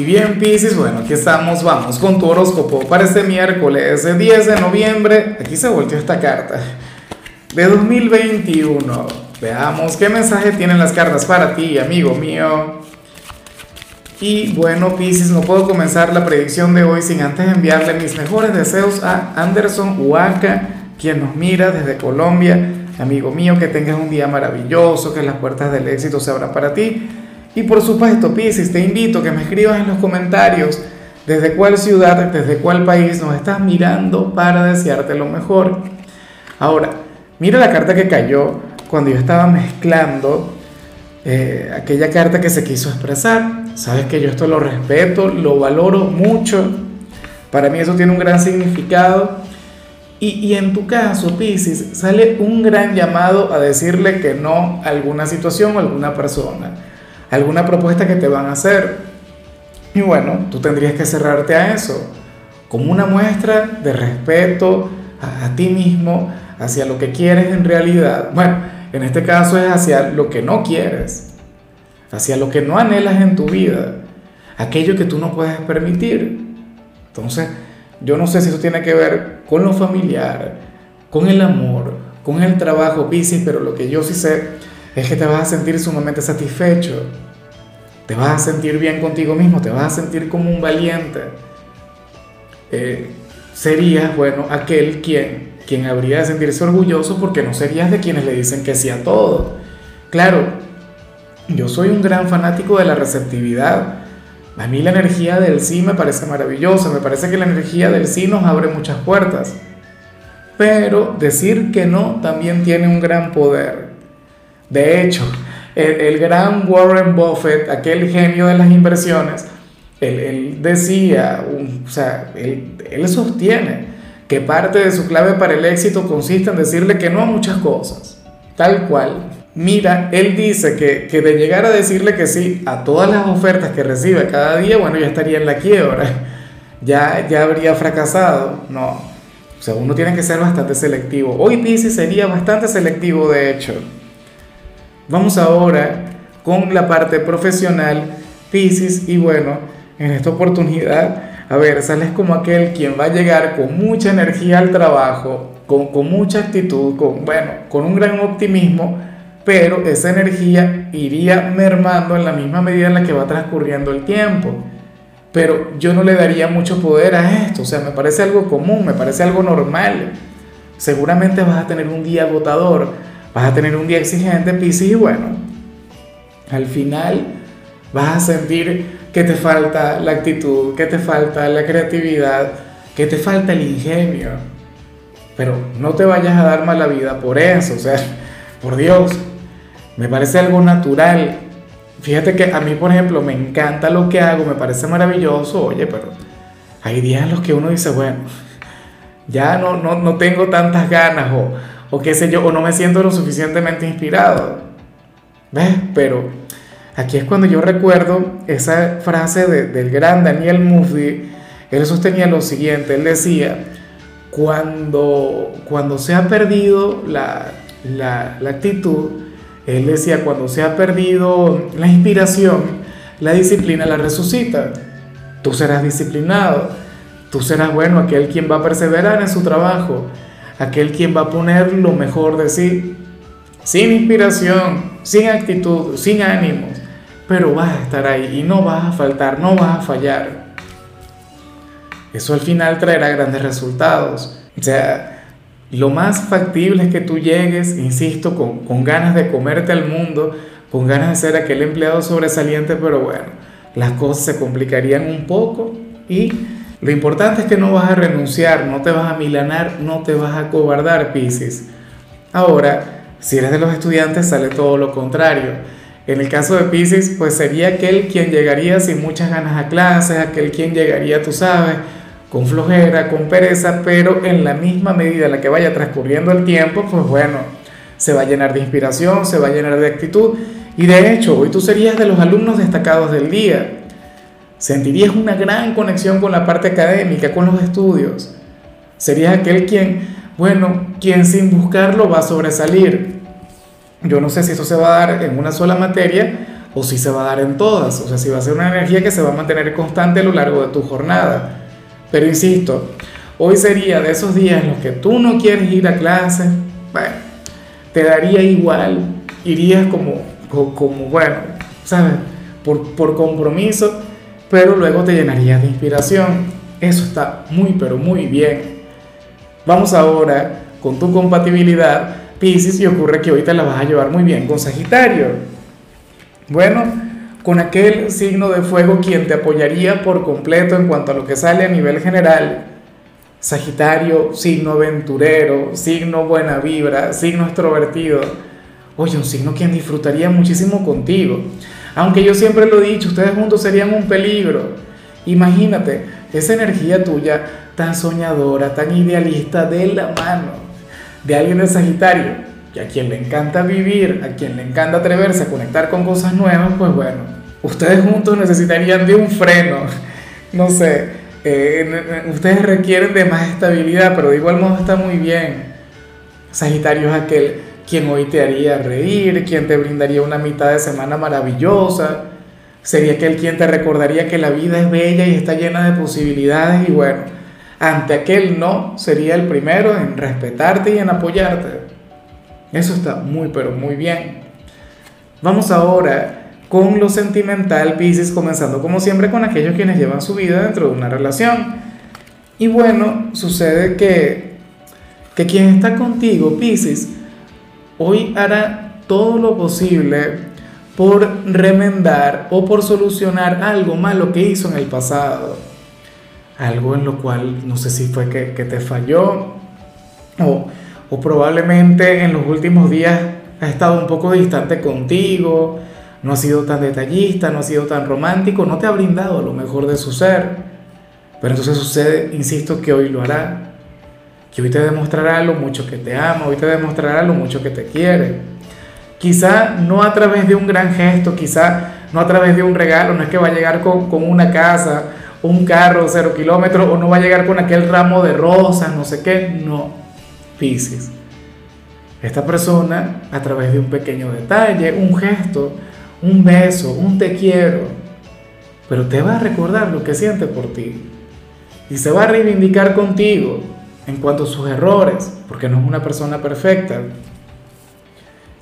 Y bien, Pisces, bueno, aquí estamos, vamos con tu horóscopo para este miércoles 10 de noviembre. Aquí se volteó esta carta de 2021. Veamos qué mensaje tienen las cartas para ti, amigo mío. Y bueno, Pisces, no puedo comenzar la predicción de hoy sin antes enviarle mis mejores deseos a Anderson Huaca, quien nos mira desde Colombia. Amigo mío, que tengas un día maravilloso, que las puertas del éxito se abran para ti. Y por supuesto, Pisces, te invito a que me escribas en los comentarios desde cuál ciudad, desde cuál país nos estás mirando para desearte lo mejor. Ahora, mira la carta que cayó cuando yo estaba mezclando eh, aquella carta que se quiso expresar. Sabes que yo esto lo respeto, lo valoro mucho. Para mí eso tiene un gran significado. Y, y, en tu caso, Pisces, sale un gran llamado a decirle que no a alguna situación o alguna persona alguna propuesta que te van a hacer. Y bueno, tú tendrías que cerrarte a eso, como una muestra de respeto a, ti mismo, hacia lo que quieres en realidad. Bueno, en este caso es hacia lo que no quieres, hacia lo que no anhelas en tu vida, aquello que tú no puedes permitir. Entonces, yo no sé si eso tiene que ver con lo familiar, con el amor, con el trabajo, Pisces, pero lo que yo sí sé es que te vas a sentir sumamente satisfecho, te vas a sentir bien contigo mismo, te vas a sentir como un valiente. Eh, serías, bueno, aquel quien, quien habría de sentirse orgulloso porque no serías de quienes le dicen que sí a todo. Claro, yo soy un gran fanático de la receptividad. A mí la energía del sí me parece maravillosa, me parece que la energía del sí nos abre muchas puertas. Pero decir que no también tiene un gran poder. De hecho, el, gran Warren Buffett, aquel genio de las inversiones, él, decía, o sea, él, sostiene que parte de su clave para el éxito consiste en decirle que no a muchas cosas, tal cual. Mira, él dice que, que de llegar a decirle que sí a todas las ofertas que recibe cada día, bueno, ya estaría en la quiebra, ya, ya habría fracasado. No, o sea, uno tiene que ser bastante selectivo. Hoy Pisces sería bastante selectivo, de hecho. Vamos ahora con la parte profesional, Pisces, y bueno, en esta oportunidad, a ver, sales como aquel quien va a llegar con mucha energía al trabajo, con, con mucha actitud, con, bueno, con un gran optimismo, pero esa energía iría mermando en la misma medida en la que va transcurriendo el tiempo. Pero yo no le daría mucho poder a esto, o sea, me parece algo común, me parece algo normal. Seguramente vas a tener un día agotador, vas a tener un día exigente, Pisces, y bueno, al final vas a sentir que te falta la actitud, que te falta la creatividad, que te falta el ingenio. Pero no te vayas a dar mala vida por eso, o sea, por Dios, me parece algo natural. Fíjate que a mí, por ejemplo, me encanta lo que hago, me parece maravilloso, oye, pero hay días en los que uno dice, bueno, ya no, no, no tengo tantas ganas o, o qué sé yo, o no me siento lo suficientemente inspirado. ¿Ves? Pero aquí es cuando yo recuerdo esa frase del gran Daniel Mufdi. Él sostenía lo siguiente, él decía, cuando, cuando se ha perdido la, la, la actitud, él decía, cuando se ha perdido la inspiración, la disciplina la resucita. Tú serás disciplinado, tú serás bueno, aquel quien va a perseverar en su trabajo aquel quien va a poner lo mejor de sí, sin inspiración, sin actitud, sin ánimos, pero vas a estar ahí y no vas a faltar, no vas a fallar. Eso al final traerá grandes resultados. O sea, lo más factible es que tú llegues, insisto, con, con ganas de comerte al mundo, con ganas de ser aquel empleado sobresaliente, pero bueno, las cosas se complicarían un poco y lo importante es que no vas a renunciar, no te vas a milanar, no te vas a cobardar, Pisces. Ahora, si eres de los estudiantes, sale todo lo contrario. En el caso de Pisces, pues sería aquel quien llegaría sin muchas ganas a clases, aquel quien llegaría, tú sabes, con flojera, con pereza, pero en la misma medida en la que vaya transcurriendo el tiempo, pues bueno, se va a llenar de inspiración, se va a llenar de actitud. Y de hecho, hoy tú serías de los alumnos destacados del día Sentirías una gran conexión con la parte académica, con los estudios. Serías aquel quien, bueno, quien sin buscarlo va a sobresalir. Yo no sé si eso se va a dar en una sola materia o si se va a dar en todas, o sea, si va a ser una energía que se va a mantener constante a lo largo de tu jornada. Pero insisto, hoy sería de esos días en los que tú no quieres ir a clase, bueno, te daría igual, irías como, como bueno, ¿sabes? Por, por compromiso, pero luego te llenarías de inspiración. Eso está muy, pero muy bien. Vamos ahora con tu compatibilidad, Pisces, y ocurre que hoy te la vas a llevar muy bien con Sagitario. Bueno, con aquel signo de fuego quien te apoyaría por completo en cuanto a lo que sale a nivel general. Sagitario, signo aventurero, signo buena vibra, signo extrovertido. Oye, un signo quien disfrutaría muchísimo contigo. Aunque yo siempre lo he dicho, ustedes juntos serían un peligro. Imagínate esa energía tuya tan soñadora, tan idealista de la mano de alguien de Sagitario, que a quien le encanta vivir, a quien le encanta atreverse a conectar con cosas nuevas, pues bueno, ustedes juntos necesitarían de un freno, no sé, eh, ustedes requieren de más estabilidad, pero de igual modo está muy bien. Sagitario es aquel quien hoy te haría reír, quien te brindaría una mitad de semana maravillosa, sería aquel quien te recordaría que la vida es bella y está llena de posibilidades y bueno, ante aquel no, sería el primero en respetarte y en apoyarte. Eso está muy, pero muy bien. Vamos ahora con lo sentimental, Pisces, comenzando como siempre con aquellos quienes llevan su vida dentro de una relación. Y bueno, sucede que, que quien está contigo, Pisces, hoy hará todo lo posible por remendar o por solucionar algo malo que hizo en el pasado algo en lo cual no sé si fue que, te falló o, o, probablemente en los últimos días ha estado un poco distante contigo, no ha sido tan detallista, no ha sido tan romántico, no te ha brindado lo mejor de su ser. Pero entonces sucede, insisto, que hoy lo hará, que hoy te demostrará lo mucho que te ama, hoy te demostrará lo mucho que te quiere. Quizá no a través de un gran gesto, quizá no a través de un regalo, no es que va a llegar con, con una casa un carro cero kilómetros o no va a llegar con aquel ramo de rosas, no sé qué. No, Pisces. Esta persona, a través de un pequeño detalle, un gesto, un beso, un te quiero, pero te va a recordar lo que siente por ti. Y se va a reivindicar contigo en cuanto a sus errores, porque no es una persona perfecta.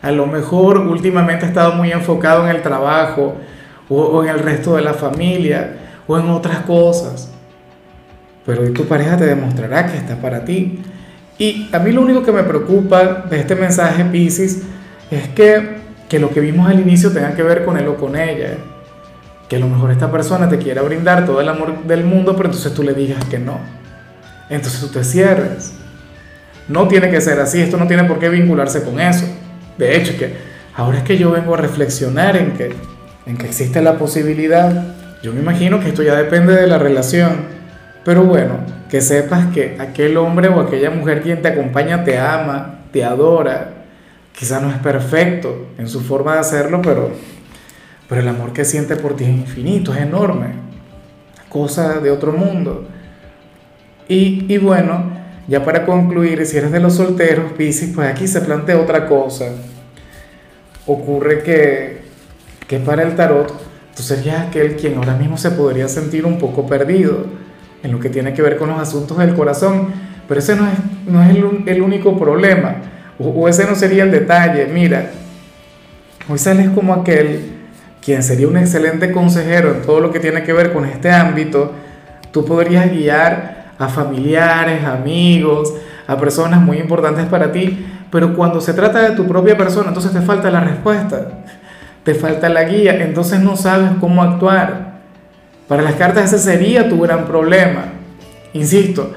A lo mejor últimamente ha estado muy enfocado en el trabajo o, en el resto de la familia o en otras cosas. Pero tu pareja te demostrará que está para ti. Y a mí lo único que me preocupa de este mensaje, Pisces, es que, que lo que vimos al inicio tenga que ver con él o con ella. Que a lo mejor esta persona te quiera brindar todo el amor del mundo, pero entonces tú le digas que no. Entonces tú te cierres. No tiene que ser así, esto no tiene por qué vincularse con eso. De hecho, que ahora es que yo vengo a reflexionar en que, en que existe la posibilidad yo me imagino que esto ya depende de la relación, pero bueno, que sepas que aquel hombre o aquella mujer quien te acompaña te ama, te adora, quizá no es perfecto en su forma de hacerlo, pero, pero el amor que siente por ti es infinito, es enorme, cosa de otro mundo. Y, bueno, ya para concluir, si eres de los solteros, Pisces, pues aquí se plantea otra cosa. Ocurre que, que para el tarot tú serías aquel quien ahora mismo se podría sentir un poco perdido en lo que tiene que ver con los asuntos del corazón, pero ese no es, no es el, único problema, o, ese no sería el detalle. Mira, hoy sales como aquel quien sería un excelente consejero en todo lo que tiene que ver con este ámbito, tú podrías guiar a familiares, amigos, a personas muy importantes para ti, pero cuando se trata de tu propia persona, entonces te falta la respuesta te falta la guía, entonces no sabes cómo actuar. Para las cartas ese sería tu gran problema. Insisto,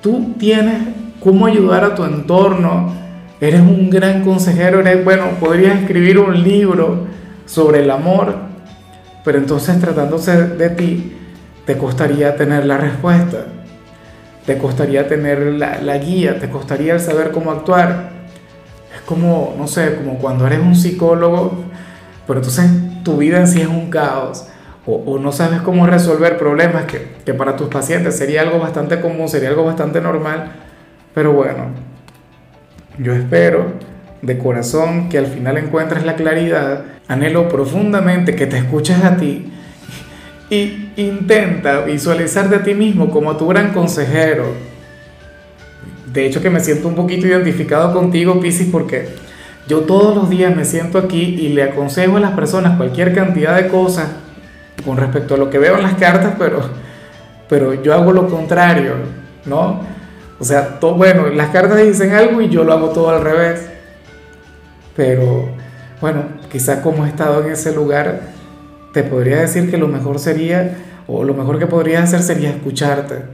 tú tienes cómo ayudar a tu entorno, eres un gran consejero, eres, bueno, podrías escribir un libro sobre el amor, pero entonces tratándose de ti, te costaría tener la respuesta, te costaría tener la, guía, te costaría saber cómo actuar. Es como, no sé, como cuando eres un psicólogo pero entonces tu vida en sí es un caos o, no sabes cómo resolver problemas que, que, para tus pacientes sería algo bastante común, sería algo bastante normal, pero bueno, yo espero de corazón que al final encuentres la claridad. Anhelo profundamente que te escuches a ti y intenta visualizarte a ti mismo como tu gran consejero. De hecho que me siento un poquito identificado contigo, Piscis, porque yo todos los días me siento aquí y le aconsejo a las personas cualquier cantidad de cosas con respecto a lo que veo en las cartas, pero, pero yo hago lo contrario, ¿no? O sea, bueno, las cartas dicen algo y yo lo hago todo al revés. Pero bueno, quizás como he estado en ese lugar, te podría decir que lo mejor sería, o lo mejor que podrías hacer sería escucharte.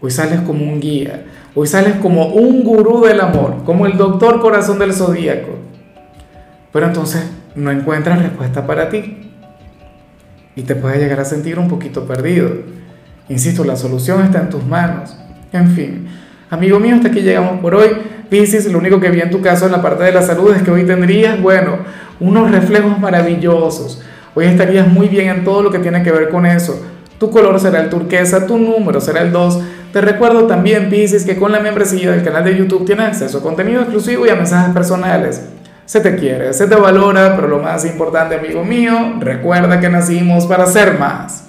Hoy sales como un guía, hoy sales como un gurú del amor, como el doctor corazón del zodíaco. Pero entonces no encuentras respuesta para ti y te puedes llegar a sentir un poquito perdido. Insisto, la solución está en tus manos. En fin, amigo mío, hasta aquí llegamos por hoy. Piscis, lo único que vi en tu caso en la parte de la salud es que hoy tendrías, bueno, unos reflejos maravillosos. Hoy estarías muy bien en todo lo que tiene que ver con eso. Tu color será el turquesa, tu número será el 2. Te recuerdo también, Piscis, que con la membresía del canal de YouTube tienes acceso a contenido exclusivo y a mensajes personales. Se te quiere, se te valora, pero lo más importante, amigo mío, recuerda que nacimos para ser más.